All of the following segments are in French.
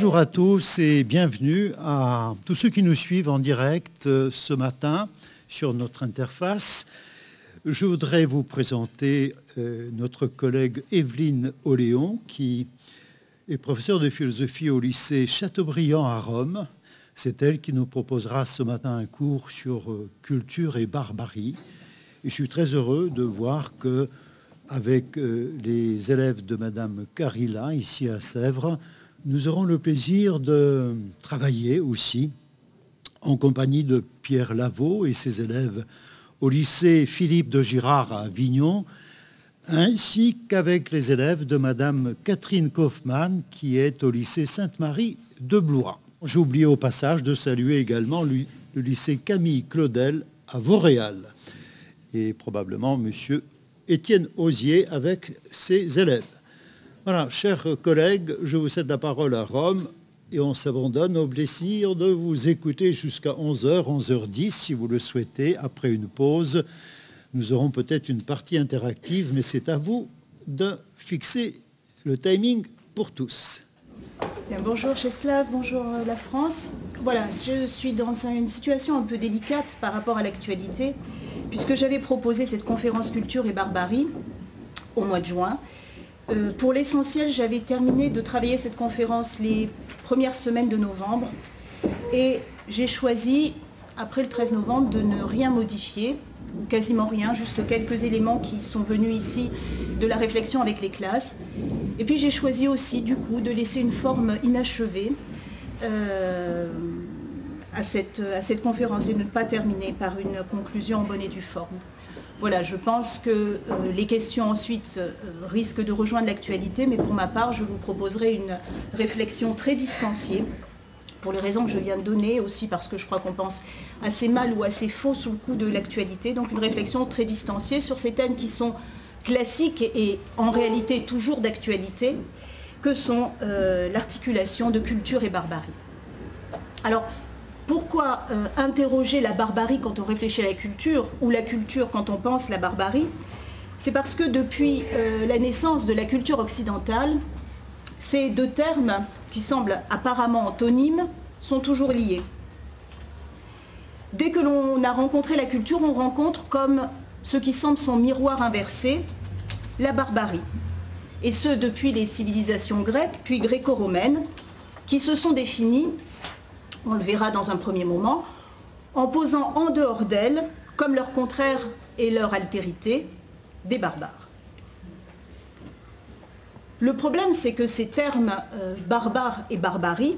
Bonjour à tous et bienvenue à tous ceux qui nous suivent en direct euh, ce matin sur notre interface. Je voudrais vous présenter euh, notre collègue Evelyne Oléon, qui est professeure de philosophie au lycée Chateaubriand à Rome. C'est elle qui nous proposera ce matin un cours sur euh, culture et barbarie. Et je suis très heureux de voir que, avec les élèves de Madame Carilla, ici à Sèvres, nous aurons le plaisir de travailler aussi en compagnie de Pierre Lavaux et ses élèves au lycée Philippe de Girard à Avignon, ainsi qu'avec les élèves de Madame Catherine Kaufmann, qui est au lycée Sainte-Marie de Blois. J'ai oublié au passage de saluer également le lycée Camille Claudel à Vauréal et probablement Monsieur Étienne Osier avec ses élèves. Voilà, chers collègues, je vous cède la parole à Rome et on s'abandonne au plaisir de vous écouter jusqu'à 11h, 11h10 si vous le souhaitez. Après une pause, nous aurons peut-être une partie interactive, mais c'est à vous de fixer le timing pour tous. bonjour Cheslav, bonjour euh, la France. Voilà, je suis dans une situation un peu délicate par rapport à l'actualité, puisque j'avais proposé cette conférence culture et barbarie au mois de juin. Euh, pour l'essentiel, j'avais terminé de travailler cette conférence les premières semaines de novembre et j'ai choisi, après le 13 novembre, de ne rien modifier, ou quasiment rien, juste quelques éléments qui sont venus ici de la réflexion avec les classes. Et puis j'ai choisi aussi, du coup, de laisser une forme inachevée euh, à, cette, à cette conférence et ne pas terminer par une conclusion en bonne et due forme. Voilà, je pense que euh, les questions ensuite euh, risquent de rejoindre l'actualité, mais pour ma part, je vous proposerai une réflexion très distanciée, pour les raisons que je viens de donner, aussi parce que je crois qu'on pense assez mal ou assez faux sous le coup de l'actualité. Donc une réflexion très distanciée sur ces thèmes qui sont classiques et, en réalité toujours d'actualité, que sont euh, l'articulation de culture et barbarie. Alors, pourquoi euh, interroger la barbarie quand on réfléchit à la culture ou la culture quand on pense la barbarie? C'est parce que depuis euh, la naissance de la culture occidentale, ces deux termes, qui semblent apparemment antonymes, sont toujours liés. Dès que l'on a rencontré la culture, on rencontre comme ce qui semble son miroir inversé, la barbarie. Et ce, depuis les civilisations grecques, puis gréco-romaines, qui se sont définies on le verra dans un premier moment, en posant en dehors d'elles, comme leur contraire et leur altérité, des barbares. Le problème, c'est que ces termes euh, barbares et barbarie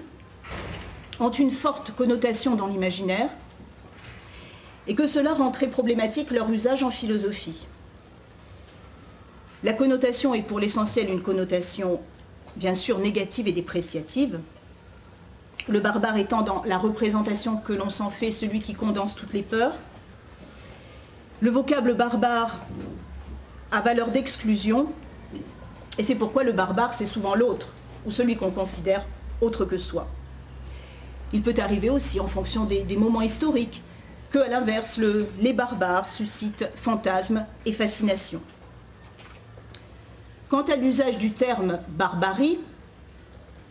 ont une forte connotation dans l'imaginaire et que cela rend très problématique leur usage en philosophie. La connotation est pour l'essentiel une connotation bien sûr négative et dépréciative, le barbare étant dans la représentation que l'on s'en fait celui qui condense toutes les peurs. Le vocable barbare a valeur d'exclusion, et c'est pourquoi le barbare, c'est souvent l'autre, ou celui qu'on considère autre que soi. Il peut arriver aussi, en fonction des, moments historiques, que, à l'inverse, les barbares suscitent fantasmes et fascination. Quant à l'usage du terme barbarie,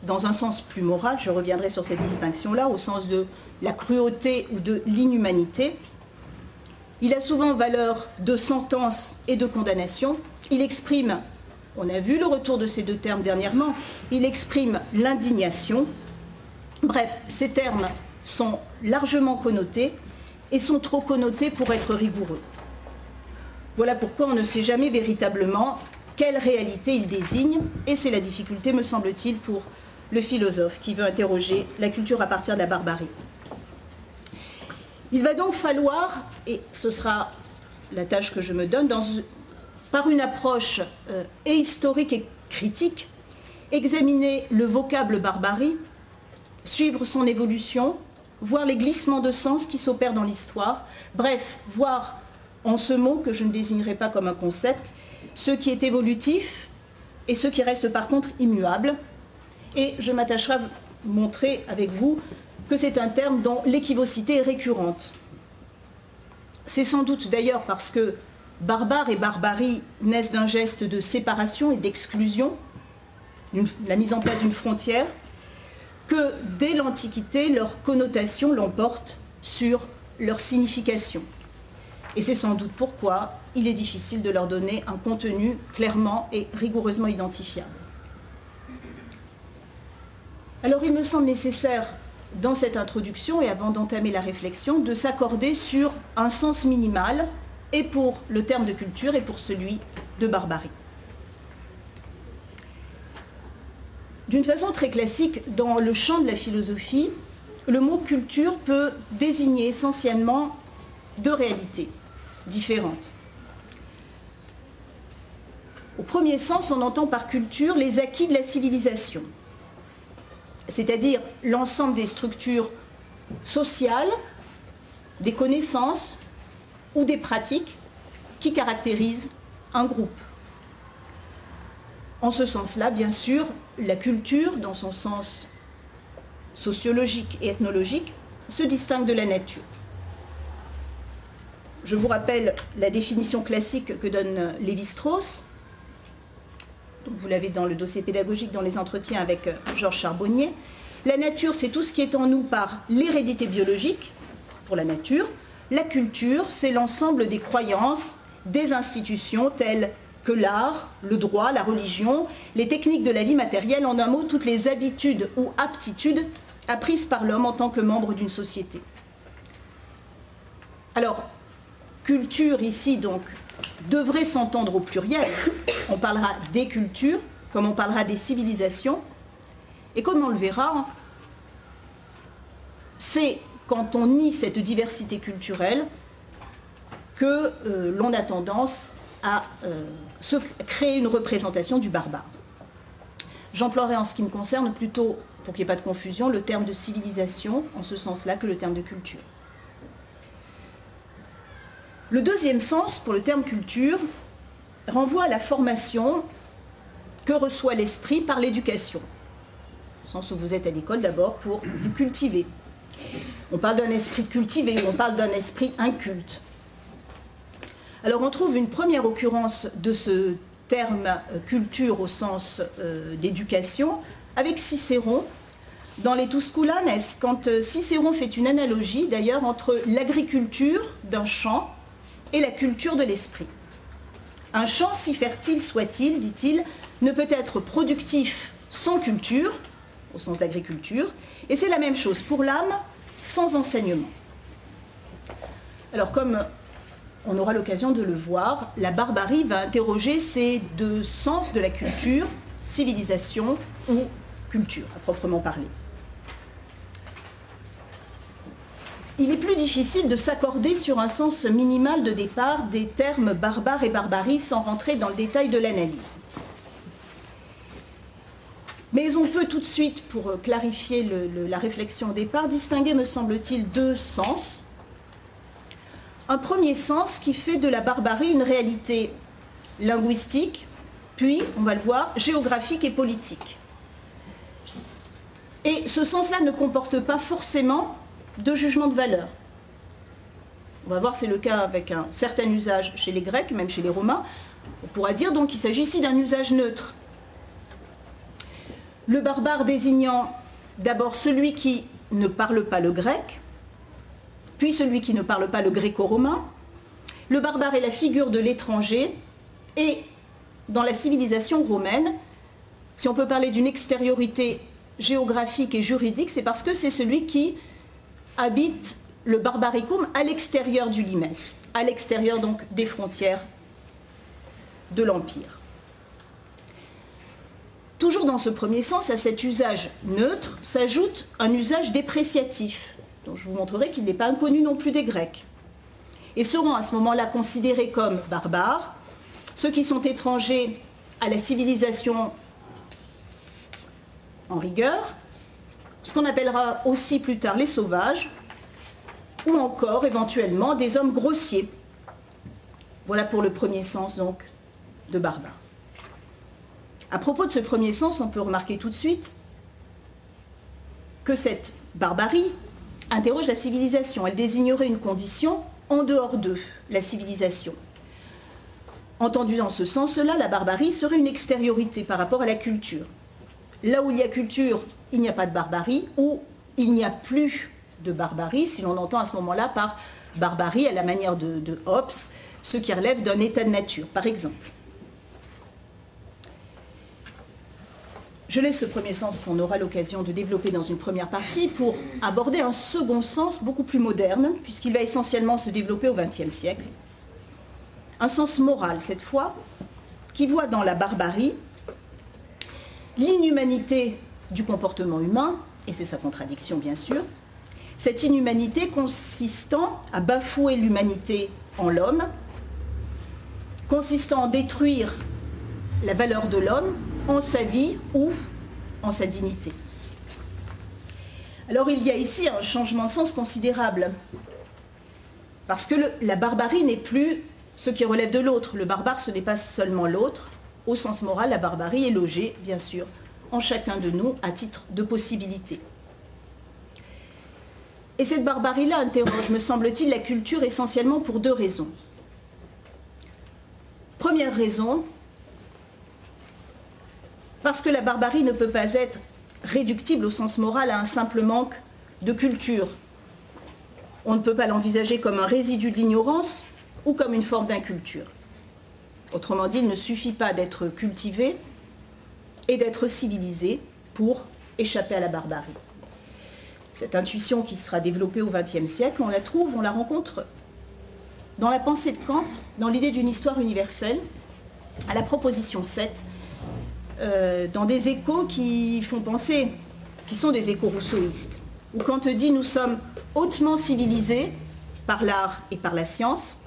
dans un sens plus moral, je reviendrai sur cette distinction-là, au sens de la cruauté ou de l'inhumanité. Il a souvent valeur de sentence et de condamnation. Il exprime, on a vu le retour de ces deux termes dernièrement, il exprime l'indignation. Bref, ces termes sont largement connotés et sont trop connotés pour être rigoureux. Voilà pourquoi on ne sait jamais véritablement quelle réalité ils désignent, et c'est la difficulté, me semble-t-il, pour le philosophe qui veut interroger la culture à partir de la barbarie. Il va donc falloir, et ce sera la tâche que je me donne, par une approche euh, historique et critique, examiner le vocable barbarie, suivre son évolution, voir les glissements de sens qui s'opèrent dans l'histoire, bref, voir en ce mot, que je ne désignerai pas comme un concept, ce qui est évolutif et ce qui reste par contre immuable, et je m'attacherai à montrer avec vous que c'est un terme dont l'équivocité est récurrente. C'est sans doute d'ailleurs parce que barbare et barbarie naissent d'un geste de séparation et d'exclusion, la mise en place d'une frontière, que dès l'Antiquité, leur connotation l'emporte sur leur signification. Et c'est sans doute pourquoi il est difficile de leur donner un contenu clairement et rigoureusement identifiable. Alors il me semble nécessaire dans cette introduction et avant d'entamer la réflexion de s'accorder sur un sens minimal et pour le terme de culture et pour celui de barbarie. D'une façon très classique, dans le champ de la philosophie, le mot culture peut désigner essentiellement deux réalités différentes. Au premier sens, on entend par culture les acquis de la civilisation, c'est-à-dire l'ensemble des structures sociales, des connaissances ou des pratiques qui caractérisent un groupe. En ce sens-là, bien sûr, la culture, dans son sens sociologique et ethnologique, se distingue de la nature. Je vous rappelle la définition classique que donne Lévi-Strauss. Vous l'avez dans le dossier pédagogique dans les entretiens avec euh, Georges Charbonnier. La nature, c'est tout ce qui est en nous par l'hérédité biologique, pour la nature. La culture, c'est l'ensemble des croyances, des institutions telles que l'art, le droit, la religion, les techniques de la vie matérielle, en un mot, toutes les habitudes ou aptitudes apprises par l'homme en tant que membre d'une société. Alors, culture ici, donc, devrait s'entendre au pluriel. On parlera des cultures, comme on parlera des civilisations. Et comme on le verra, c'est quand on nie cette diversité culturelle que euh, l'on a tendance à euh, se créer une représentation du barbare. J'emploierai en ce qui me concerne plutôt, pour qu'il n'y ait pas de confusion, le terme de civilisation en ce sens-là que le terme de culture. Le deuxième sens pour le terme culture renvoie à la formation que reçoit l'esprit par l'éducation. Au sens où vous êtes à l'école d'abord pour vous cultiver. On parle d'un esprit cultivé on parle d'un esprit inculte. Alors on trouve une première occurrence de ce terme euh, culture au sens euh, d'éducation avec Cicéron dans les Tusculanes, quand euh, Cicéron fait une analogie d'ailleurs entre l'agriculture d'un champ et la culture de l'esprit. Un champ, si fertile soit-il, dit-il, ne peut être productif sans culture, au sens d'agriculture, et c'est la même chose pour l'âme sans enseignement. Alors comme on aura l'occasion de le voir, la barbarie va interroger ces deux sens de la culture, civilisation ou culture à proprement parler. Il est plus difficile de s'accorder sur un sens minimal de départ des termes barbare et barbarie sans rentrer dans le détail de l'analyse. Mais on peut tout de suite, pour clarifier la réflexion au départ, distinguer, me semble-t-il, deux sens. Un premier sens qui fait de la barbarie une réalité linguistique, puis, on va le voir, géographique et politique. Et ce sens-là ne comporte pas forcément de jugement de valeur. On va voir, c'est le cas avec un certain usage chez les Grecs, même chez les Romains. On pourra dire donc qu'il s'agit ici d'un usage neutre. Le barbare désignant d'abord celui qui ne parle pas le grec, puis celui qui ne parle pas le gréco-romain. Le barbare est la figure de l'étranger et dans la civilisation romaine, si on peut parler d'une extériorité géographique et juridique, c'est parce que c'est celui qui habite le barbaricum à l'extérieur du limès, à l'extérieur donc des frontières de l'Empire. Toujours dans ce premier sens, à cet usage neutre s'ajoute un usage dépréciatif, dont je vous montrerai qu'il n'est pas inconnu non plus des Grecs, et seront à ce moment-là considérés comme barbares ceux qui sont étrangers à la civilisation en rigueur, ce qu'on appellera aussi plus tard les sauvages, ou encore éventuellement des hommes grossiers. Voilà pour le premier sens donc de barbare. À propos de ce premier sens, on peut remarquer tout de suite que cette barbarie interroge la civilisation. Elle désignerait une condition en dehors d'eux, la civilisation. Entendu dans ce sens-là, la barbarie serait une extériorité par rapport à la culture. Là où il y a culture, il n'y a pas de barbarie ou il n'y a plus de barbarie, si l'on entend à ce moment-là par barbarie à la manière de, Hobbes, ce qui relève d'un état de nature, par exemple. Je laisse ce premier sens qu'on aura l'occasion de développer dans une première partie pour aborder un second sens beaucoup plus moderne, puisqu'il va essentiellement se développer au XXe siècle. Un sens moral cette fois, qui voit dans la barbarie l'inhumanité du comportement humain, et c'est sa contradiction bien sûr, cette inhumanité consistant à bafouer l'humanité en l'homme, consistant à détruire la valeur de l'homme en sa vie ou en sa dignité. Alors il y a ici un changement de sens considérable, parce que la barbarie n'est plus ce qui relève de l'autre. Le barbare, ce n'est pas seulement l'autre. Au sens moral, la barbarie est logée, bien sûr, en chacun de nous à titre de possibilité. Et cette barbarie-là interroge, me semble-t-il, la culture essentiellement pour deux raisons. Première raison, parce que la barbarie ne peut pas être réductible au sens moral à un simple manque de culture. On ne peut pas l'envisager comme un résidu de l'ignorance ou comme une forme d'inculture. Autrement dit, il ne suffit pas d'être cultivé et d'être civilisé pour échapper à la barbarie. Cette intuition qui sera développée au XXe siècle, on la trouve, on la rencontre dans la pensée de Kant, dans l'idée d'une histoire universelle, à la proposition 7, euh, dans des échos qui font penser, qui sont des échos rousseauistes, où Kant dit nous sommes hautement civilisés par l'art et par la science,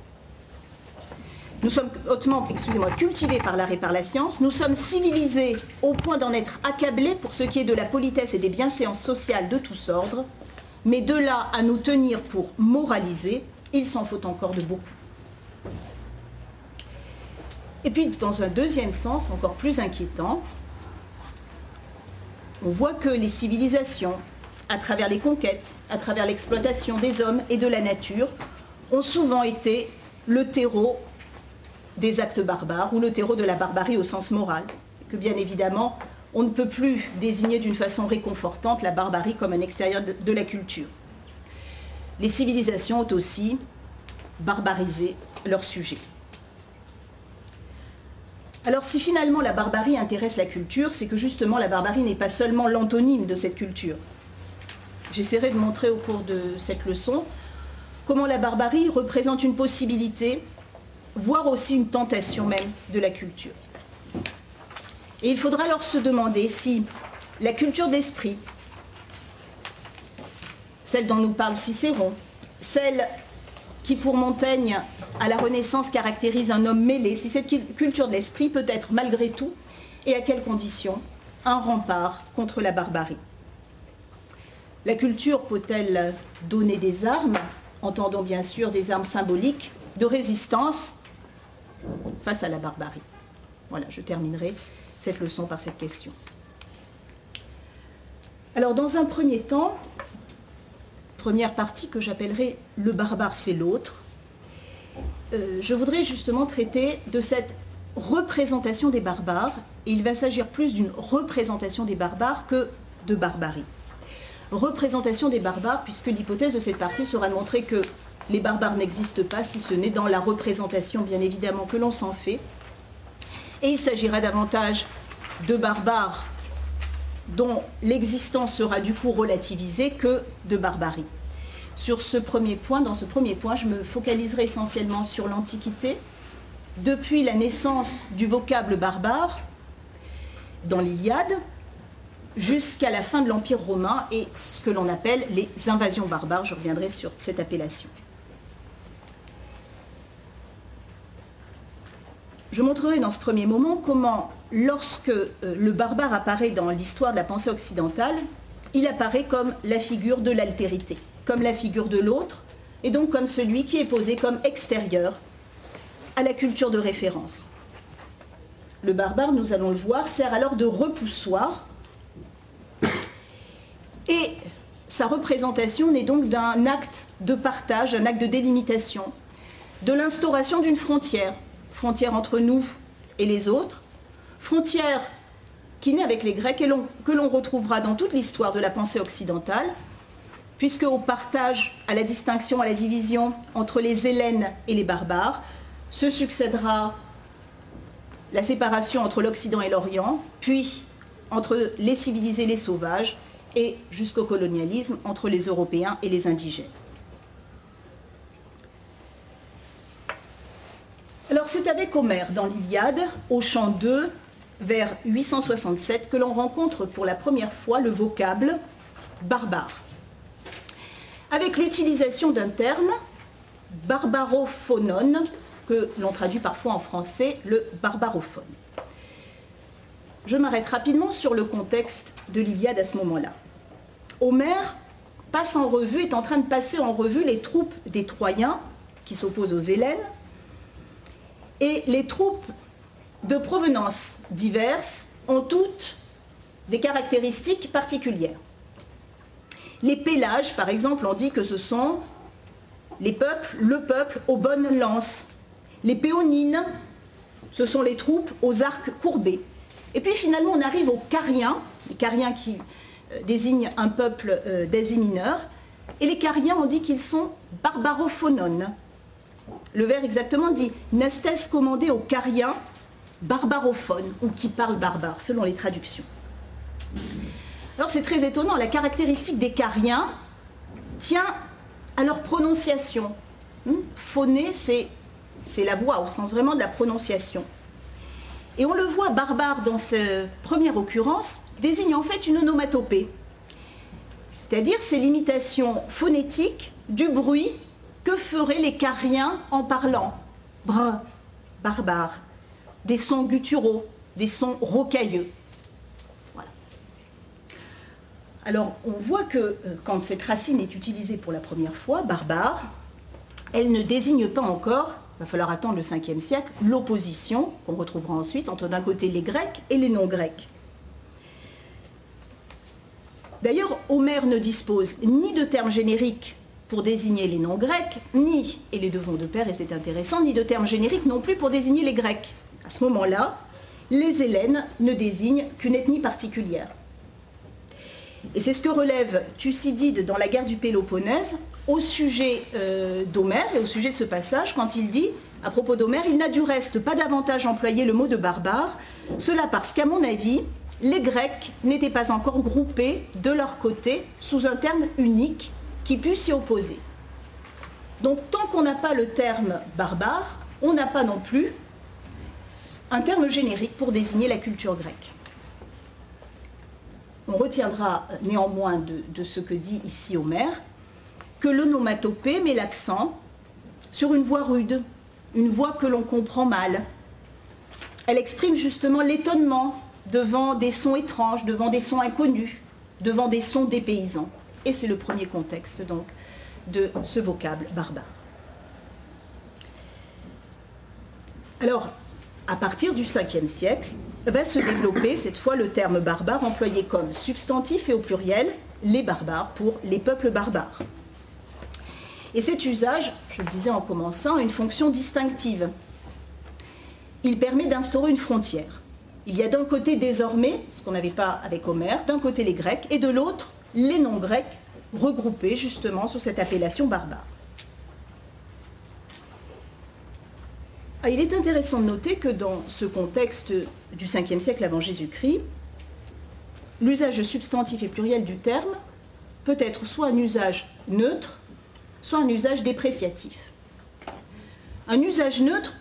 nous sommes hautement, excusez-moi, cultivés par l'art et par la science, nous sommes civilisés au point d'en être accablés pour ce qui est de la politesse et des bienséances sociales de tous ordres, mais de là à nous tenir pour moraliser, il s'en faut encore de beaucoup. Et puis, dans un deuxième sens, encore plus inquiétant, on voit que les civilisations, à travers les conquêtes, à travers l'exploitation des hommes et de la nature, ont souvent été le terreau des actes barbares ou le terreau de la barbarie au sens moral. Que bien évidemment, on ne peut plus désigner d'une façon réconfortante la barbarie comme un extérieur de la culture. Les civilisations ont aussi barbarisé leur sujet. Alors si finalement la barbarie intéresse la culture, c'est que justement la barbarie n'est pas seulement l'antonyme de cette culture. J'essaierai de montrer au cours de cette leçon comment la barbarie représente une possibilité, voire aussi une tentation même de la culture. Et il faudra alors se demander si la culture d'esprit, celle dont nous parle Cicéron, celle qui pour Montaigne à la Renaissance caractérise un homme mêlé, si cette culture de l'esprit peut être malgré tout, et à quelles conditions, un rempart contre la barbarie. La culture peut-elle donner des armes, entendons bien sûr des armes symboliques, de résistance face à la barbarie Voilà, je terminerai cette leçon par cette question. Alors dans un premier temps, première partie que j'appellerai le barbare c'est l'autre, euh, je voudrais justement traiter de cette représentation des barbares, et il va s'agir plus d'une représentation des barbares que de barbarie. Représentation des barbares, puisque l'hypothèse de cette partie sera de montrer que les barbares n'existent pas, si ce n'est dans la représentation, bien évidemment, que l'on s'en fait. Et il s'agira davantage de barbares dont l'existence sera du coup relativisée que de barbarie. Sur ce premier point, dans ce premier point, je me focaliserai essentiellement sur l'Antiquité, depuis la naissance du vocable barbare dans l'Iliade, jusqu'à la fin de l'Empire romain et ce que l'on appelle les invasions barbares. Je reviendrai sur cette appellation. Je montrerai dans ce premier moment comment, lorsque euh, le barbare apparaît dans l'histoire de la pensée occidentale, il apparaît comme la figure de l'altérité comme la figure de l'autre, et donc comme celui qui est posé comme extérieur à la culture de référence. Le barbare, nous allons le voir, sert alors de repoussoir, et sa représentation n'est donc d'un acte de partage, un acte de délimitation, de l'instauration d'une frontière, frontière entre nous et les autres, frontière qui naît avec les Grecs et que l'on retrouvera dans toute l'histoire de la pensée occidentale, puisque au partage, à la distinction, à la division entre les Hélènes et les barbares, se succédera la séparation entre l'Occident et l'Orient, puis entre les civilisés et les sauvages, et jusqu'au colonialisme entre les Européens et les indigènes. Alors c'est avec Homère dans l'Iliade, au chant 2, vers 867, que l'on rencontre pour la première fois le vocable barbare. Avec l'utilisation d'un terme, barbarophonon, que l'on traduit parfois en français le barbarophone. Je m'arrête rapidement sur le contexte de l'Iliade à ce moment-là. Homère passe en revue, est en train de passer en revue les troupes des Troyens qui s'opposent aux Hélènes et les troupes de provenance diverses ont toutes des caractéristiques particulières. Les pélages, par exemple, on dit que ce sont les peuples, le peuple aux bonnes lances. Les péonines, ce sont les troupes aux arcs courbés. Et puis finalement, on arrive aux cariens, les cariens qui euh, désignent un peuple euh, d'Asie mineure. Et les cariens, on dit qu'ils sont barbarophonones. Le vers exactement dit Nestes commandé aux cariens barbarophones, ou qui parlent barbare, selon les traductions. Alors c'est très étonnant, la caractéristique des cariens tient à leur prononciation. Hmm? Phoné, c'est la voix, au sens vraiment de la prononciation. Et on le voit, barbare, dans cette première occurrence, désigne en fait une onomatopée. C'est-à-dire c'est l'imitation phonétique du bruit que feraient les cariens en parlant? Brun, barbare, des sons gutturaux, des sons rocailleux. Alors on voit que euh, quand cette racine est utilisée pour la première fois, barbare, elle ne désigne pas encore, il va falloir attendre le 5e siècle, l'opposition qu'on retrouvera ensuite entre d'un côté les Grecs et les non-Grecs. D'ailleurs, Homère ne dispose ni de termes génériques pour désigner les non-grecs, ni, et les devons de père, et c'est intéressant, ni de termes génériques non plus pour désigner les Grecs. À ce moment-là, les Hélènes ne désignent qu'une ethnie particulière. Et c'est ce que relève Thucydide dans la guerre du Péloponnèse au sujet euh, d'Homère et au sujet de ce passage quand il dit, à propos d'Homère, il n'a du reste pas davantage employé le mot de barbare, cela parce qu'à mon avis, les Grecs n'étaient pas encore groupés de leur côté sous un terme unique qui puisse s'y opposer. Donc tant qu'on n'a pas le terme barbare, on n'a pas non plus un terme générique pour désigner la culture grecque. On retiendra néanmoins de, ce que dit ici Homère que l'onomatopée met l'accent sur une voix rude, une voix que l'on comprend mal. Elle exprime justement l'étonnement devant des sons étranges, devant des sons inconnus, devant des sons dépaysants. Et c'est le premier contexte donc de ce vocable barbare. Alors, à partir du 5e siècle, va se développer cette fois le terme barbare employé comme substantif et au pluriel les barbares pour les peuples barbares. Et cet usage, je le disais en commençant, a une fonction distinctive. Il permet d'instaurer une frontière. Il y a d'un côté désormais, ce qu'on n'avait pas avec Homère, d'un côté les Grecs et de l'autre les noms grecs regroupés justement sous cette appellation barbare. Ah, il est intéressant de noter que dans ce contexte du 5e siècle avant Jésus-Christ, l'usage substantif et pluriel du terme peut être soit un usage neutre, soit un usage dépréciatif. Un usage neutre,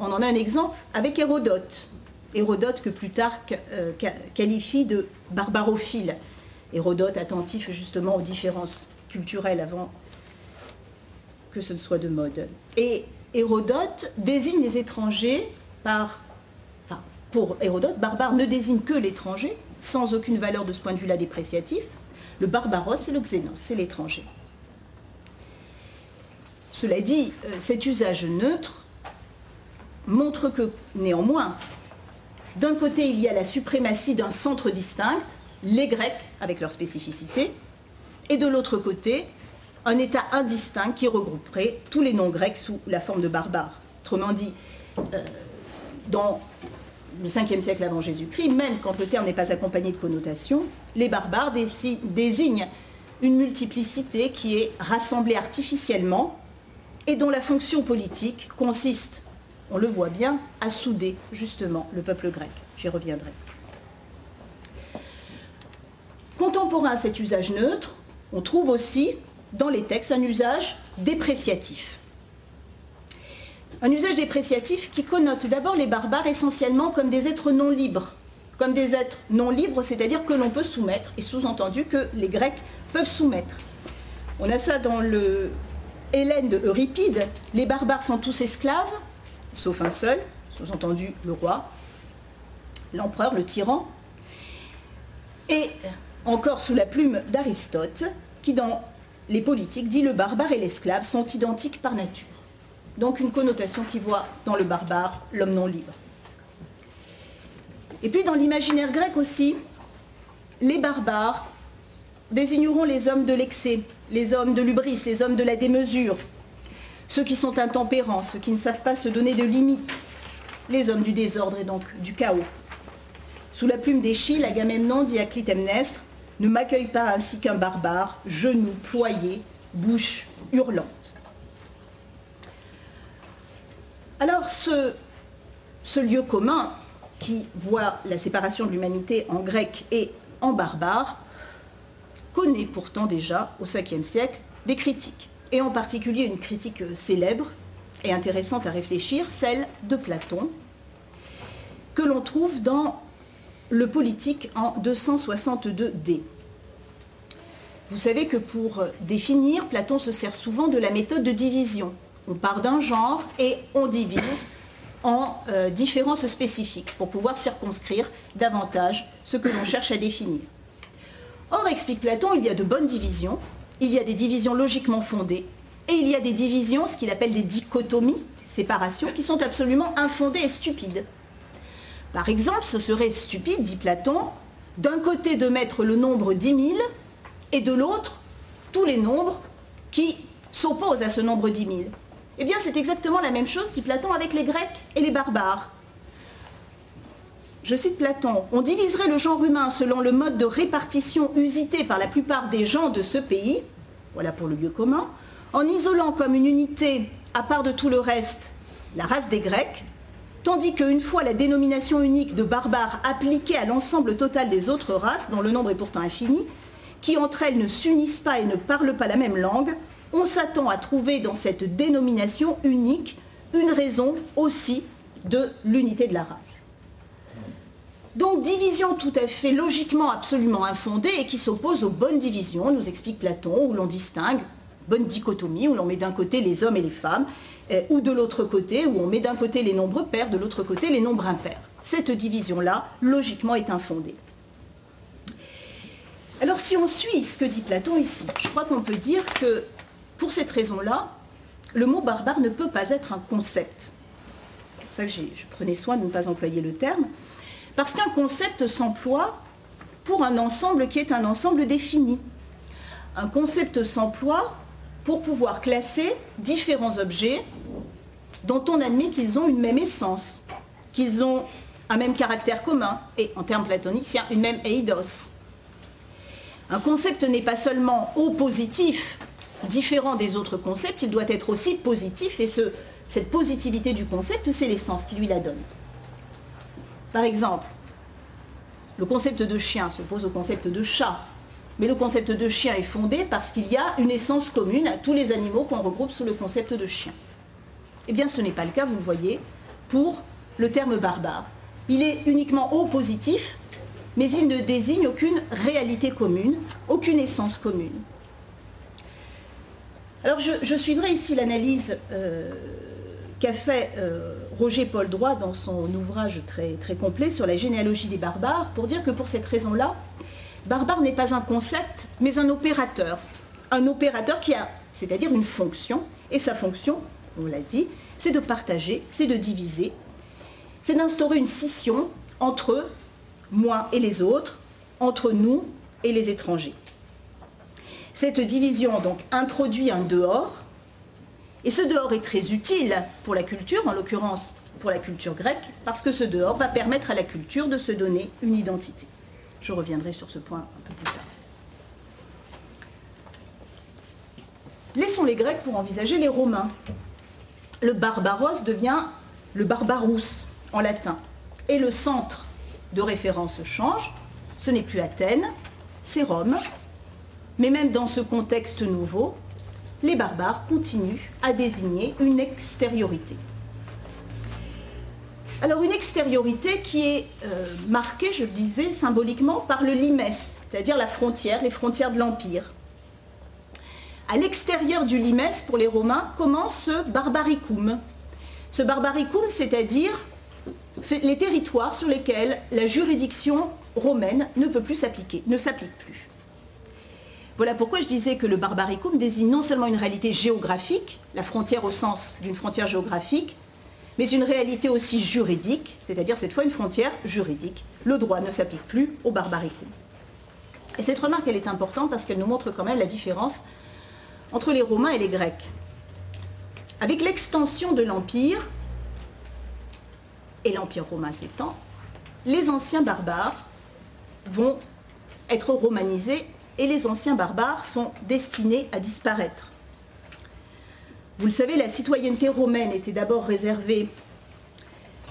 on en a un exemple avec Hérodote. Hérodote que Plutarque euh, qualifie de barbarophile. Hérodote attentif justement aux différences culturelles avant que ce ne soit de mode. Et Hérodote désigne les étrangers par... Enfin, pour Hérodote, barbare ne désigne que l'étranger, sans aucune valeur de ce point de vue-là dépréciatif. Le barbaros, c'est le xénos, c'est l'étranger. Cela dit, euh, cet usage neutre montre que, néanmoins, d'un côté, il y a la suprématie d'un centre distinct, les Grecs avec leur spécificité, et de l'autre côté, un État indistinct qui regrouperait tous les noms grecs sous la forme de barbares. Autrement dit, euh, dans, le 5e siècle avant Jésus-Christ, même quand le terme n'est pas accompagné de connotation, les barbares désignent une multiplicité qui est rassemblée artificiellement et dont la fonction politique consiste, on le voit bien, à souder justement le peuple grec. J'y reviendrai. Contemporain à cet usage neutre, on trouve aussi dans les textes un usage dépréciatif. Un usage dépréciatif qui connote d'abord les barbares essentiellement comme des êtres non libres, comme des êtres non libres, c'est-à-dire que l'on peut soumettre, et sous-entendu que les Grecs peuvent soumettre. On a ça dans le Hélène de Euripide, les barbares sont tous esclaves, sauf un seul, sous-entendu le roi, l'empereur, le tyran, encore sous la plume d'Aristote, qui dans les politiques dit le barbare et l'esclave sont identiques par nature. Donc une connotation qui voit dans le barbare l'homme non libre. Et puis dans l'imaginaire grec aussi, les barbares désigneront les hommes de l'excès, les hommes de l'ubris, les hommes de la démesure, ceux qui sont intempérants, ceux qui ne savent pas se donner de limites, les hommes du désordre et donc du chaos. Sous la plume d'Échille, Agamemnon dit à Clytemnestre Ne m'accueille pas ainsi qu'un barbare, genoux ployés, bouche hurlante. Alors ce, ce lieu commun qui voit la séparation de l'humanité en grec et en barbare connaît pourtant déjà au 5e siècle des critiques, et en particulier une critique célèbre et intéressante à réfléchir, celle de Platon, que l'on trouve dans le politique en 262d. Vous savez que pour définir, Platon se sert souvent de la méthode de division. On part d'un genre et on divise en euh, différences spécifiques pour pouvoir circonscrire davantage ce que l'on cherche à définir. Or, explique Platon, il y a de bonnes divisions, il y a des divisions logiquement fondées, et il y a des divisions, ce qu'il appelle des dichotomies, séparations, qui sont absolument infondées et stupides. Par exemple, ce serait stupide, dit Platon, d'un côté de mettre le nombre 10 000 et de l'autre tous les nombres qui s'opposent à ce nombre 10 000. Eh bien, c'est exactement la même chose, dit Platon, avec les Grecs et les barbares. Je cite Platon, on diviserait le genre humain selon le mode de répartition usité par la plupart des gens de ce pays, voilà pour le lieu commun, en isolant comme une unité, à part de tout le reste, la race des Grecs, tandis qu'une fois la dénomination unique de barbare appliquée à l'ensemble total des autres races, dont le nombre est pourtant infini, qui entre elles ne s'unissent pas et ne parlent pas la même langue, on s'attend à trouver dans cette dénomination unique une raison aussi de l'unité de la race. Donc division tout à fait logiquement absolument infondée et qui s'oppose aux bonnes divisions, nous explique Platon, où l'on distingue bonne dichotomie, où l'on met d'un côté les hommes et les femmes, euh, ou de l'autre côté, où on met d'un côté les nombres pairs, de l'autre côté les nombres impairs. Cette division-là, logiquement, est infondée. Alors si on suit ce que dit Platon ici, je crois qu'on peut dire que pour cette raison-là, le mot barbare ne peut pas être un concept. C'est pour ça que je prenais soin de ne pas employer le terme. Parce qu'un concept s'emploie pour un ensemble qui est un ensemble défini. Un concept s'emploie pour pouvoir classer différents objets dont on admet qu'ils ont une même essence, qu'ils ont un même caractère commun, et en termes platoniciens, une même eidos. Un concept n'est pas seulement oppositif, différent des autres concepts, il doit être aussi positif, et cette positivité du concept, c'est l'essence qui lui la donne. Par exemple, le concept de chien s'oppose au concept de chat, mais le concept de chien est fondé parce qu'il y a une essence commune à tous les animaux qu'on regroupe sous le concept de chien. Eh bien, ce n'est pas le cas, vous le voyez, pour le terme barbare. Il est uniquement oppositif, mais il ne désigne aucune réalité commune, aucune essence commune. Alors, je, suivrai ici l'analyse euh, qu'a fait euh, Roger Paul Droit dans son ouvrage très, très complet sur la généalogie des barbares, pour dire que pour cette raison-là, barbare n'est pas un concept, mais un opérateur. Un opérateur qui a, c'est-à-dire une fonction, et sa fonction, on l'a dit, c'est de partager, c'est de diviser, c'est d'instaurer une scission entre moi et les autres, entre nous et les étrangers. Cette division donc introduit un dehors, et ce dehors est très utile pour la culture, en l'occurrence pour la culture grecque, parce que ce dehors va permettre à la culture de se donner une identité. Je reviendrai sur ce point un peu plus tard. Laissons les Grecs pour envisager les Romains. Le barbaros devient le barbarous en latin. Et le centre de référence change. Ce n'est plus Athènes, c'est Rome. Mais même dans ce contexte nouveau, les barbares continuent à désigner une extériorité. Alors une extériorité qui est euh, marquée, je le disais, symboliquement par le limès, c'est-à-dire la frontière, les frontières de l'Empire. À l'extérieur du limès, pour les Romains, commence ce barbaricum. Ce barbaricum, c'est-à-dire les territoires sur lesquels la juridiction romaine ne peut plus s'appliquer, ne s'applique plus. Voilà pourquoi je disais que le barbaricum désigne non seulement une réalité géographique, la frontière au sens d'une frontière géographique, mais une réalité aussi juridique, c'est-à-dire cette fois une frontière juridique. Le droit ne s'applique plus au barbaricum. Et cette remarque, elle est importante parce qu'elle nous montre quand même la différence entre les Romains et les Grecs. Avec l'extension de l'Empire, et l'Empire romain s'étend, les anciens barbares vont être romanisés et les anciens barbares sont destinés à disparaître. Vous le savez, la citoyenneté romaine était d'abord réservée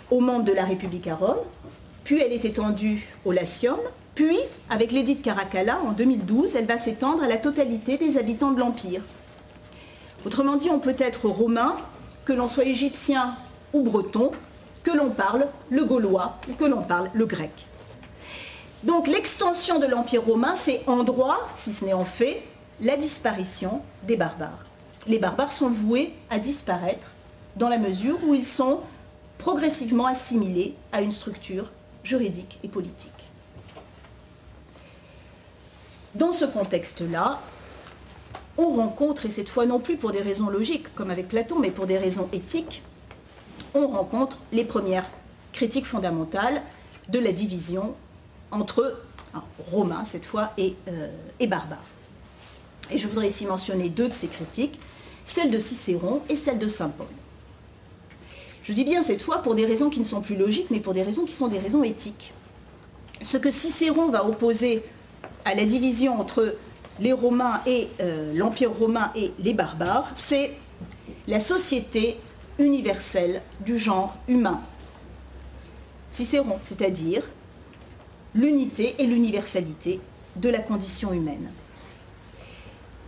aux membres de la République à Rome, puis elle est étendue au Latium, puis, avec l'édit de Caracalla en 2012, elle va s'étendre à la totalité des habitants de l'Empire. Autrement dit, on peut être romain, que l'on soit égyptien ou breton, que l'on parle le gaulois ou que l'on parle le grec. Donc l'extension de l'Empire romain, c'est en droit, si ce n'est en fait, la disparition des barbares les barbares sont voués à disparaître dans la mesure où ils sont progressivement assimilés à une structure juridique et politique. Dans ce contexte-là, on rencontre, et cette fois non plus pour des raisons logiques comme avec Platon, mais pour des raisons éthiques, on rencontre les premières critiques fondamentales de la division entre romains cette fois et, euh, et barbares. Et je voudrais ici mentionner deux de ces critiques celle de Cicéron et celle de Saint Paul. Je dis bien cette fois pour des raisons qui ne sont plus logiques, mais pour des raisons qui sont des raisons éthiques. Ce que Cicéron va opposer à la division entre les Romains et euh, l'Empire romain et les barbares, c'est la société universelle du genre humain. Cicéron, c'est-à-dire l'unité et l'universalité de la condition humaine.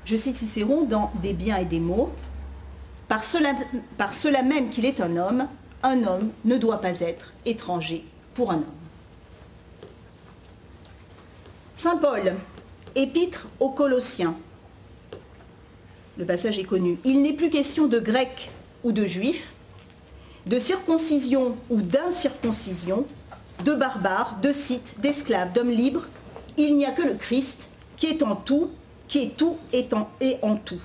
Je cite Cicéron dans Des biens et des mots. Par cela, par cela même qu'il est un homme, un homme ne doit pas être étranger pour un homme. Saint Paul, épître aux Colossiens. Le passage est connu. Il n'est plus question de grec ou de juif, de circoncision ou d'incirconcision, de barbares, de scythes, d'esclaves, d'hommes libres. Il n'y a que le Christ qui est en tout qui est tout étant et en tout.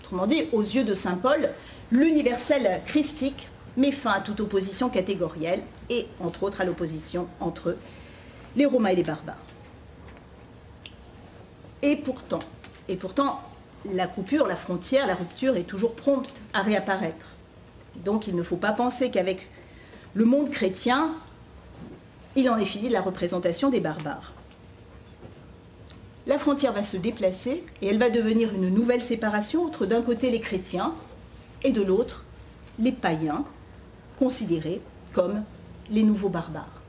Autrement dit, aux yeux de Saint Paul, l'universel christique met fin à toute opposition catégorielle et, entre autres, à l'opposition entre les Romains et les barbares. Et pourtant, et pourtant, la coupure, la frontière, la rupture est toujours prompte à réapparaître. Donc il ne faut pas penser qu'avec le monde chrétien, il en est fini de la représentation des barbares la frontière va se déplacer et elle va devenir une nouvelle séparation entre d'un côté les chrétiens et de l'autre les païens, considérés comme les nouveaux barbares.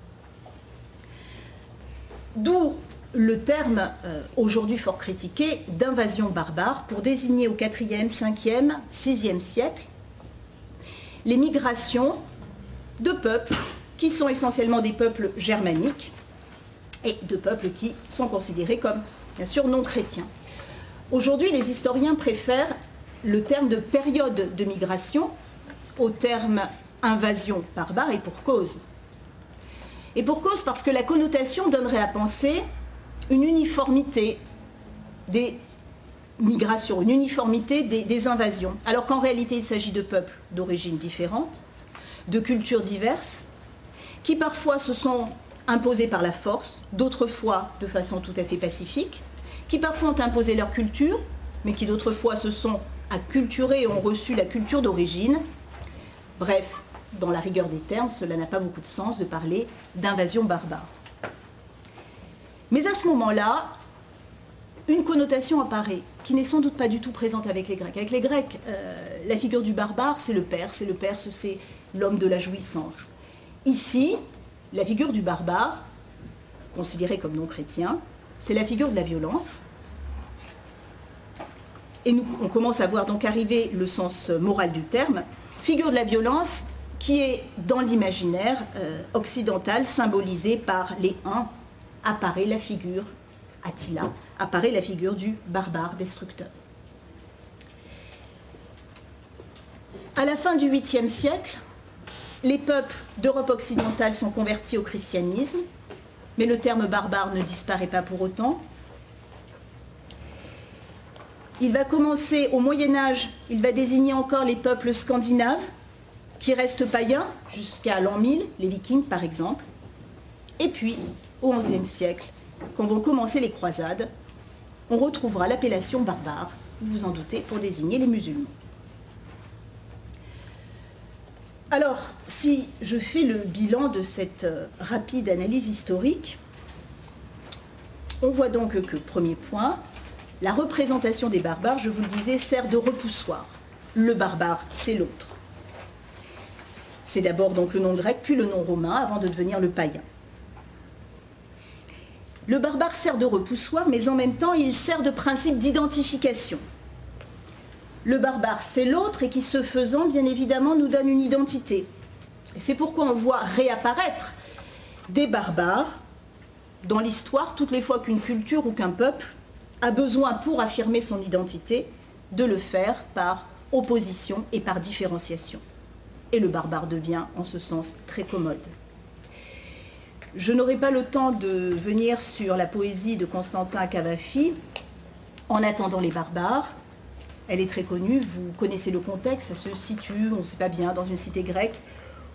D'où le terme, euh, aujourd'hui fort critiqué, d'invasion barbare pour désigner au 4e, 5e, 6e siècle les migrations de peuples qui sont essentiellement des peuples germaniques et de peuples qui sont considérés comme bien sûr non chrétien. Aujourd'hui, les historiens préfèrent le terme de période de migration au terme invasion barbare et pour cause. Et pour cause parce que la connotation donnerait à penser une uniformité des migrations, une uniformité des, des invasions, alors qu'en réalité il s'agit de peuples d'origines différentes, de cultures diverses, qui parfois se sont imposés par la force, d'autres fois de façon tout à fait pacifique, qui parfois ont imposé leur culture, mais qui d'autres fois se sont acculturés et ont reçu la culture d'origine. Bref, dans la rigueur des termes, cela n'a pas beaucoup de sens de parler d'invasion barbare. Mais à ce moment-là, une connotation apparaît qui n'est sans doute pas du tout présente avec les Grecs. Avec les Grecs, euh, la figure du barbare, c'est le Perse, et le Perse, c'est l'homme de la jouissance. Ici, la figure du barbare, considéré comme non chrétien, c'est la figure de la violence. Et nous, on commence à voir donc arriver le sens moral du terme, figure de la violence qui est dans l'imaginaire euh, occidental symbolisée par les uns, apparaît la figure, Attila, apparaît la figure du barbare destructeur. À la fin du 8e siècle, les peuples d'Europe occidentale sont convertis au christianisme, mais le terme barbare ne disparaît pas pour autant. Il va commencer au Moyen Âge, il va désigner encore les peuples scandinaves, qui restent païens jusqu'à l'an 1000, les vikings par exemple. Et puis, au XIe siècle, quand vont commencer les croisades, on retrouvera l'appellation barbare, vous vous en doutez, pour désigner les musulmans. Alors, si je fais le bilan de cette euh, rapide analyse historique, on voit donc que, premier point, la représentation des barbares, je vous le disais, sert de repoussoir. Le barbare, c'est l'autre. C'est d'abord donc le nom grec, puis le nom romain, avant de devenir le païen. Le barbare sert de repoussoir, mais en même temps, il sert de principe d'identification. Le barbare, c'est l'autre et qui, se faisant, bien évidemment, nous donne une identité. C'est pourquoi on voit réapparaître des barbares dans l'histoire toutes les fois qu'une culture ou qu'un peuple a besoin, pour affirmer son identité, de le faire par opposition et par différenciation. Et le barbare devient, en ce sens, très commode. Je n'aurai pas le temps de venir sur la poésie de Constantin Cavafi, En attendant les barbares. Elle est très connue, vous connaissez le contexte, ça se situe, on ne sait pas bien, dans une cité grecque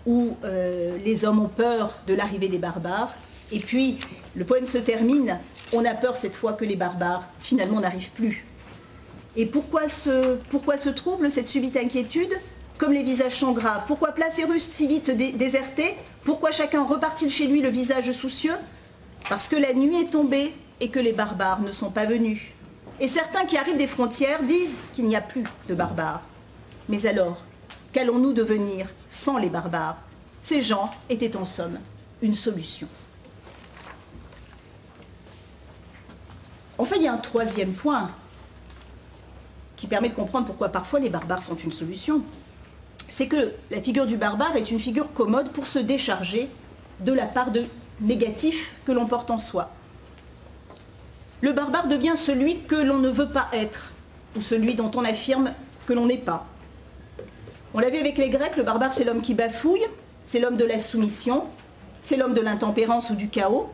où euh, les hommes ont peur de l'arrivée des barbares. Et puis, le poème se termine, on a peur cette fois que les barbares, finalement, n'arrivent plus. Et pourquoi ce, trouble, cette subite inquiétude? Comme les visages sont graves. Pourquoi place Russes si vite désertés pourquoi chacun repartit chez lui le visage soucieux? Parce que la nuit est tombée et que les barbares ne sont pas venus. Et certains qui arrivent des frontières disent qu'il n'y a plus de barbares. Mais alors, qu'allons-nous devenir sans les barbares? Ces gens étaient en somme une solution. Enfin, il y a un troisième point qui permet de comprendre pourquoi parfois les barbares sont une solution c'est que la figure du barbare est une figure commode pour se décharger de la part de négatif que l'on porte en soi. Le barbare devient celui que l'on ne veut pas être, ou celui dont on affirme que l'on n'est pas. On l'a vu avec les Grecs, le barbare c'est l'homme qui bafouille, c'est l'homme de la soumission, c'est l'homme de l'intempérance ou du chaos.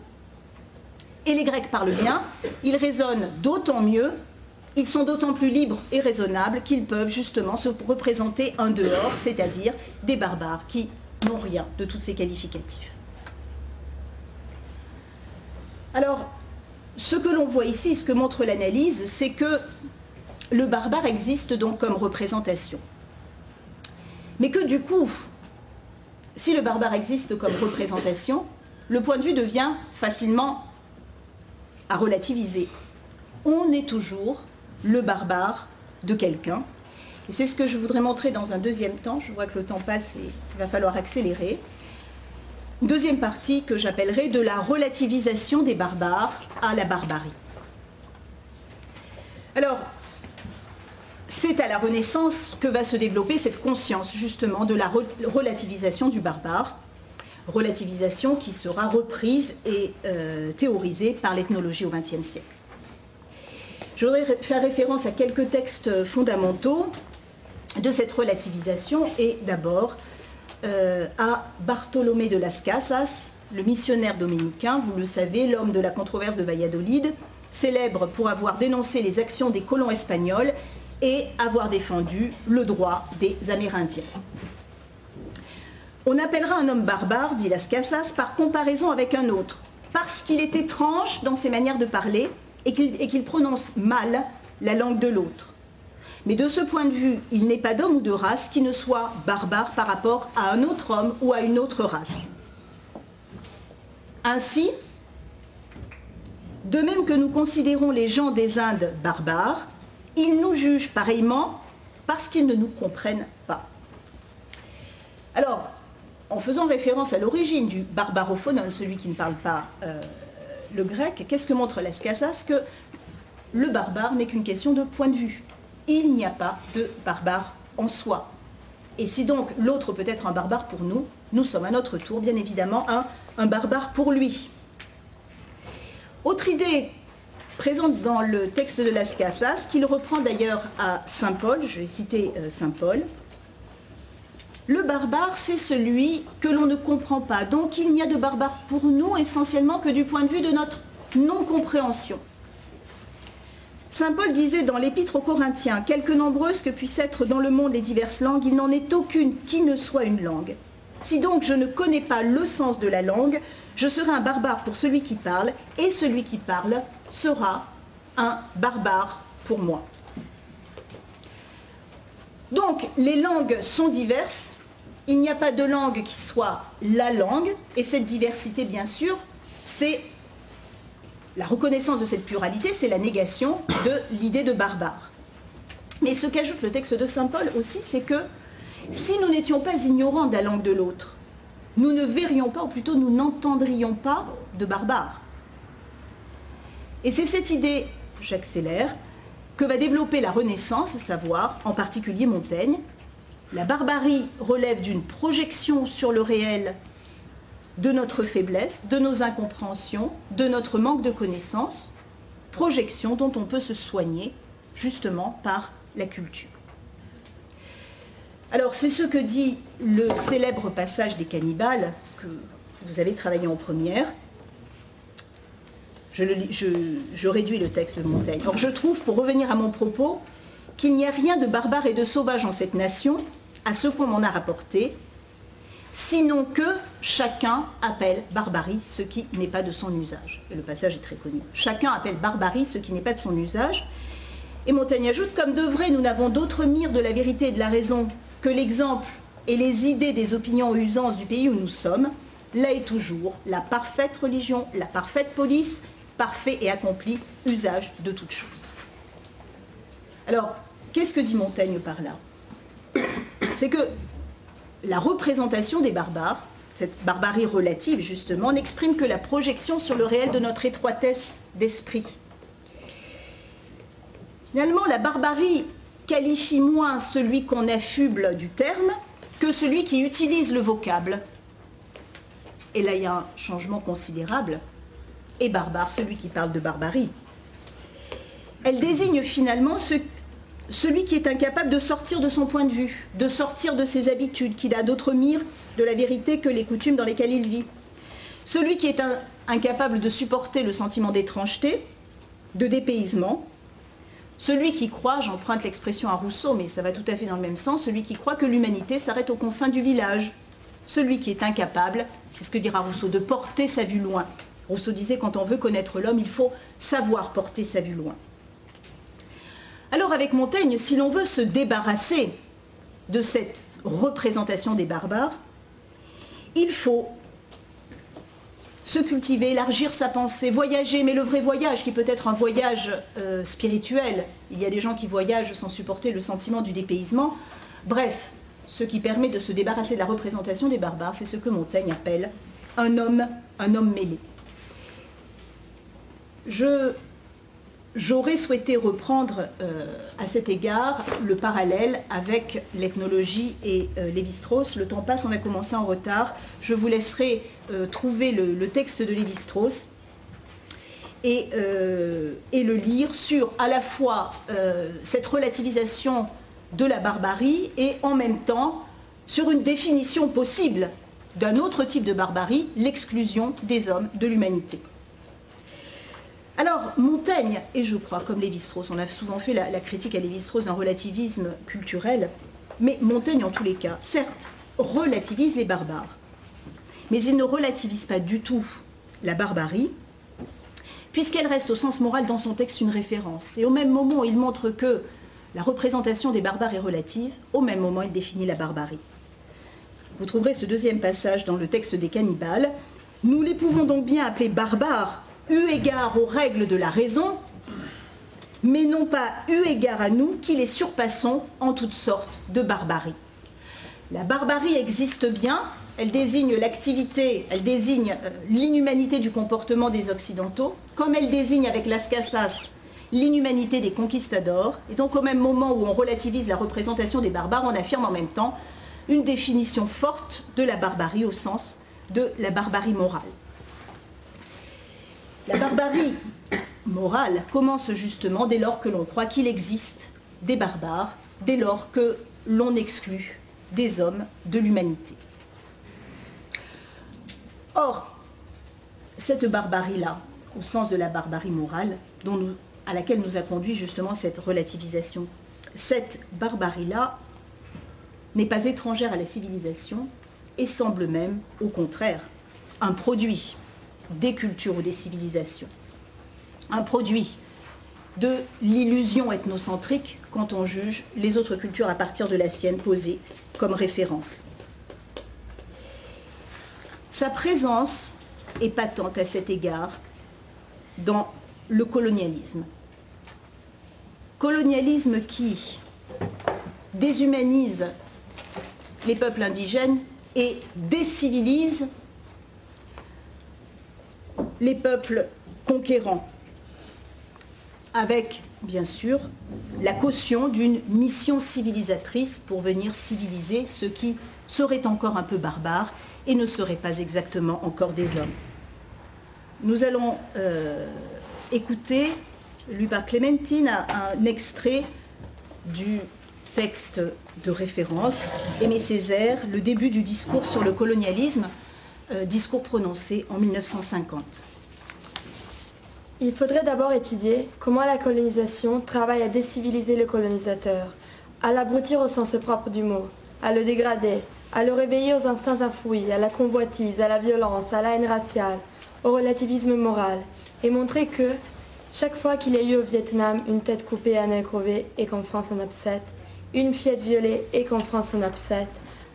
Et les Grecs parlent bien, ils raisonnent d'autant mieux ils sont d'autant plus libres et raisonnables qu'ils peuvent justement se représenter un dehors, c'est-à-dire des barbares qui n'ont rien de tous ces qualificatifs. Alors, ce que l'on voit ici, ce que montre l'analyse, c'est que le barbare existe donc comme représentation. Mais que du coup, si le barbare existe comme représentation, le point de vue devient facilement à relativiser. On est toujours le barbare de quelqu'un. Et c'est ce que je voudrais montrer dans un deuxième temps. Je vois que le temps passe et il va falloir accélérer. Deuxième partie que j'appellerai de la relativisation des barbares à la barbarie. Alors, c'est à la Renaissance que va se développer cette conscience justement de la relativisation du barbare, relativisation qui sera reprise et euh, théorisée par l'ethnologie au XXe siècle. Je voudrais faire référence à quelques textes fondamentaux de cette relativisation et d'abord euh, à Bartolomé de las Casas, le missionnaire dominicain, vous le savez, l'homme de la controverse de Valladolid, célèbre pour avoir dénoncé les actions des colons espagnols et avoir défendu le droit des Amérindiens. On appellera un homme barbare, dit Las Casas, par comparaison avec un autre, parce qu'il est étrange dans ses manières de parler, et qu'il prononce mal la langue de l'autre. Mais de ce point de vue, il n'est pas d'homme ou de race qui ne soit barbare par rapport à un autre homme ou à une autre race. Ainsi, de même que nous considérons les gens des Indes barbares, ils nous jugent pareillement parce qu'ils ne nous comprennent pas. Alors, en faisant référence à l'origine du barbarophonon, celui qui ne parle pas euh, le grec, qu'est-ce que montre Lascasas Que le barbare n'est qu'une question de point de vue. Il n'y a pas de barbare en soi. Et si donc l'autre peut être un barbare pour nous, nous sommes à notre tour, bien évidemment, un, barbare pour lui. Autre idée présente dans le texte de Las Casas, qu'il reprend d'ailleurs à Saint Paul, je vais citer euh, Saint Paul. Le barbare, c'est celui que l'on ne comprend pas. Donc il n'y a de barbare pour nous essentiellement que du point de vue de notre non-compréhension. Saint Paul disait dans l'Épître aux Corinthiens, quelque nombreuses que puissent être dans le monde les diverses langues, il n'en est aucune qui ne soit une langue. Si donc je ne connais pas le sens de la langue, je serai un barbare pour celui qui parle, et celui qui parle sera un barbare pour moi. Donc les langues sont diverses, il n'y a pas de langue qui soit la langue, et cette diversité, bien sûr, c'est la reconnaissance de cette pluralité, c'est la négation de l'idée de barbare. Mais ce qu'ajoute le texte de Saint Paul aussi, c'est que si nous n'étions pas ignorants de la langue de l'autre, nous ne verrions pas, ou plutôt nous n'entendrions pas de barbare. Et c'est cette idée, j'accélère, que va développer la Renaissance, à savoir en particulier Montaigne. La barbarie relève d'une projection sur le réel de notre faiblesse, de nos incompréhensions, de notre manque de connaissances, projection dont on peut se soigner justement par la culture. Alors c'est ce que dit le célèbre passage des cannibales que vous avez travaillé en première. Je, réduis le texte de Montaigne. Or je trouve, pour revenir à mon propos, qu'il n'y a rien de barbare et de sauvage en cette nation, à ce qu'on m'en a rapporté, sinon que chacun appelle barbarie ce qui n'est pas de son usage. Et le passage est très connu. Chacun appelle barbarie ce qui n'est pas de son usage. Et Montaigne ajoute, comme de vrai, nous n'avons d'autre mire de la vérité et de la raison que l'exemple et les idées des opinions et usances du pays où nous sommes, là est toujours la parfaite religion, la parfaite police, parfait et accompli usage de toutes choses. Alors, qu'est-ce que dit Montaigne par là? C'est que la représentation des barbares, cette barbarie relative justement, n'exprime que la projection sur le réel de notre étroitesse d'esprit. Finalement, la barbarie qualifie moins celui qu'on affuble du terme que celui qui utilise le vocable. Et là, il y a un changement considérable. Et barbare, celui qui parle de barbarie. Elle désigne finalement celui qui est incapable de sortir de son point de vue, de sortir de ses habitudes, qui n'a d'autre mire de la vérité que les coutumes dans lesquelles il vit. Celui qui est incapable de supporter le sentiment d'étrangeté, de dépaysement, celui qui croit, j'emprunte l'expression à Rousseau, mais ça va tout à fait dans le même sens, celui qui croit que l'humanité s'arrête aux confins du village. Celui qui est incapable, c'est ce que dira Rousseau, de porter sa vue loin. Rousseau disait quand on veut connaître l'homme, il faut savoir porter sa vue loin. Alors avec Montaigne, si l'on veut se débarrasser de cette représentation des barbares, il faut se cultiver, élargir sa pensée, voyager, mais le vrai voyage, qui peut être un voyage euh, spirituel, il y a des gens qui voyagent sans supporter le sentiment du dépaysement, bref, ce qui permet de se débarrasser de la représentation des barbares, c'est ce que Montaigne appelle un homme, un homme mêlé. Je J'aurais souhaité reprendre euh, à cet égard le parallèle avec l'ethnologie et euh, Lévi-Strauss. Le temps passe, on a commencé en retard. Je vous laisserai euh, trouver le, texte de Lévi-Strauss et, et, le lire sur à la fois cette relativisation de la barbarie et en même temps sur une définition possible d'un autre type de barbarie, l'exclusion des hommes de l'humanité. Alors, Montaigne, et je crois, comme Lévi-Strauss, on a souvent fait la, critique à Lévi-Strauss d'un relativisme culturel, mais Montaigne, en tous les cas, certes, relativise les barbares, mais il ne relativise pas du tout la barbarie, puisqu'elle reste au sens moral dans son texte une référence. Et au même moment, il montre que la représentation des barbares est relative, au même moment il définit la barbarie. Vous trouverez ce deuxième passage dans le texte des cannibales. Nous les pouvons donc bien appeler barbares, eu égard aux règles de la raison, mais non pas eu égard à nous qui les surpassons en toutes sortes de barbarie. La barbarie existe bien, elle désigne l'activité, elle désigne euh, l'inhumanité du comportement des Occidentaux, comme elle désigne avec Las Casas l'inhumanité des conquistadors. Et donc au même moment où on relativise la représentation des barbares, on affirme en même temps une définition forte de la barbarie au sens de la barbarie morale. La barbarie morale commence justement dès lors que l'on croit qu'il existe des barbares, dès lors que l'on exclut des hommes de l'humanité. Or, cette barbarie-là, au sens de la barbarie morale, à laquelle nous a conduit justement cette relativisation, cette barbarie-là n'est pas étrangère à la civilisation et semble même, au contraire, un produit des cultures ou des civilisations. Un produit de l'illusion ethnocentrique quand on juge les autres cultures à partir de la sienne posée comme référence. Sa présence est patente à cet égard dans le colonialisme. Colonialisme qui déshumanise les peuples indigènes et décivilise les peuples conquérants, avec bien sûr la caution d'une mission civilisatrice pour venir civiliser ceux qui seraient encore un peu barbares et ne seraient pas exactement encore des hommes. Nous allons euh, écouter, lu par Clémentine, un extrait du texte de référence, Aimé Césaire, le début du discours sur le colonialisme, euh, discours prononcé en 1950. Il faudrait d'abord étudier comment la colonisation travaille à déciviliser le colonisateur, à l'abrutir au sens propre du mot, à le dégrader, à le réveiller aux instincts infouis, à la convoitise, à la violence, à la haine raciale, au relativisme moral, et montrer que, chaque fois qu'il y a eu au Vietnam une tête coupée à un crevé et qu'en France on upset, une fillette violée et qu'en France on upset,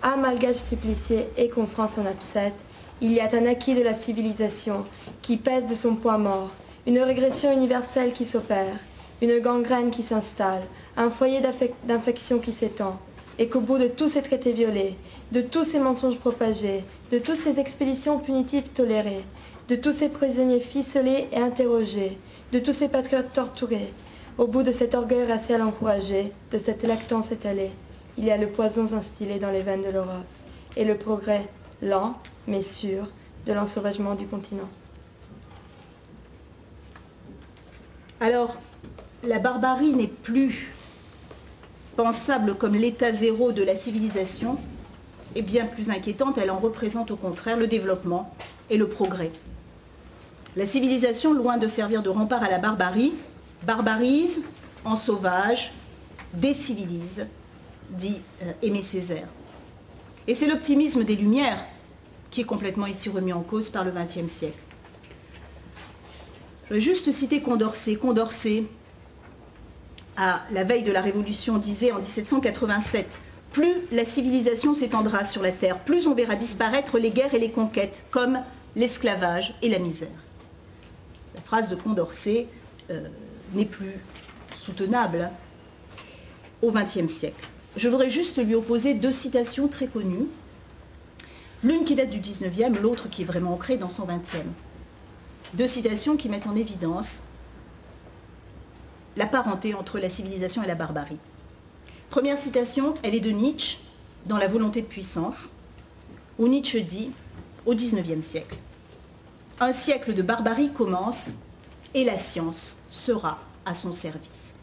un malgage supplicié et qu'en France on upset, il y a un acquis de la civilisation qui pèse de son poids mort, une régression universelle qui s'opère, une gangrène qui s'installe, un foyer d'infection qui s'étend, et qu'au bout de tous ces traités violés, de tous ces mensonges propagés, de toutes ces expéditions punitives tolérées, de tous ces prisonniers ficelés et interrogés, de tous ces patriotes torturés, au bout de cet orgueil racial encouragé, de cette lactance étalée, il y a le poison instillé dans les veines de l'Europe, et le progrès, lent mais sûr, de l'ensauvagement du continent. Alors, la barbarie n'est plus pensable comme l'état zéro de la civilisation, et bien plus inquiétante, elle en représente au contraire le développement et le progrès. La civilisation, loin de servir de rempart à la barbarie, barbarise, en sauvage, décivilise, dit euh, Aimé Césaire. Et c'est l'optimisme des Lumières qui est complètement ici remis en cause par le XXe siècle. Je vais juste citer Condorcet. Condorcet, à la veille de la Révolution, disait en 1787 Plus la civilisation s'étendra sur la terre, plus on verra disparaître les guerres et les conquêtes, comme l'esclavage et la misère. La phrase de Condorcet euh, n'est plus soutenable au XXe siècle. Je voudrais juste lui opposer deux citations très connues, l'une qui date du XIXe, l'autre qui est vraiment ancrée dans son XXe. Deux citations qui mettent en évidence la parenté entre la civilisation et la barbarie. Première citation, elle est de Nietzsche, dans La volonté de puissance, où Nietzsche dit, au XIXe siècle, Un siècle de barbarie commence et la science sera à son service.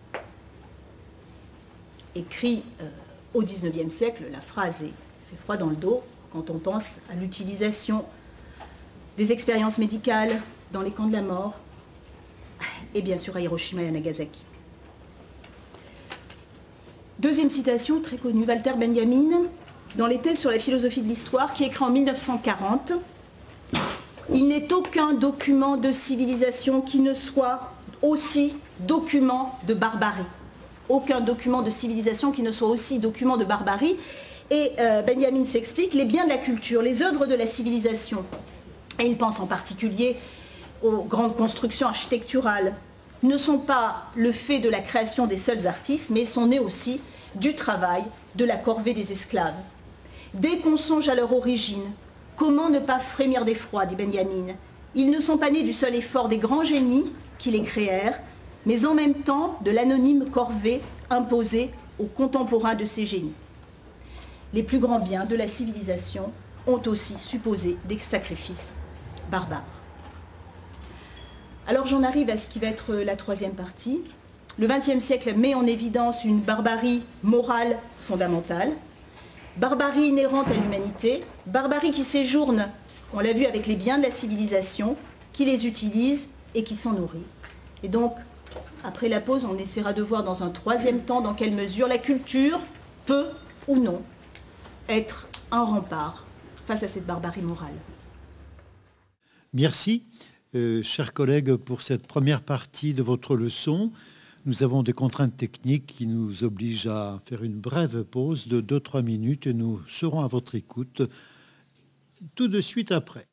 Écrit euh, au XIXe siècle, la phrase est, fait froid dans le dos quand on pense à l'utilisation des expériences médicales dans les camps de la mort et bien sûr à Hiroshima et à Nagasaki. Deuxième citation très connue, Walter Benjamin, dans les thèses sur la philosophie de l'histoire, qui écrit en 1940 Il n'est aucun document de civilisation qui ne soit aussi document de barbarie. aucun document de civilisation qui ne soit aussi document de barbarie. Et euh, Benjamin s'explique, les biens de la culture, les œuvres de la civilisation, et il pense en particulier aux grandes constructions architecturales, ne sont pas le fait de la création des seuls artistes, mais sont nés aussi du travail, de la corvée des esclaves. Dès qu'on songe à leur origine, comment ne pas frémir d'effroi, dit Benjamin Ils ne sont pas nés du seul effort des grands génies qui les créèrent, mais en même temps de l'anonyme corvée imposée aux contemporains de ces génies. Les plus grands biens de la civilisation ont aussi supposé des sacrifices barbares. Alors j'en arrive à ce qui va être la troisième partie. Le XXe siècle met en évidence une barbarie morale fondamentale, barbarie inhérente à l'humanité, barbarie qui séjourne, on l'a vu avec les biens de la civilisation, qui les utilise et qui s'en nourrit. Et donc, après la pause, on essaiera de voir dans un troisième temps dans quelle mesure la culture peut ou non être un rempart face à cette barbarie morale. Merci, euh, chers collègues, pour cette première partie de votre leçon. Nous avons des contraintes techniques qui nous obligent à faire une brève pause de 2-3 minutes et nous serons à votre écoute tout de suite après.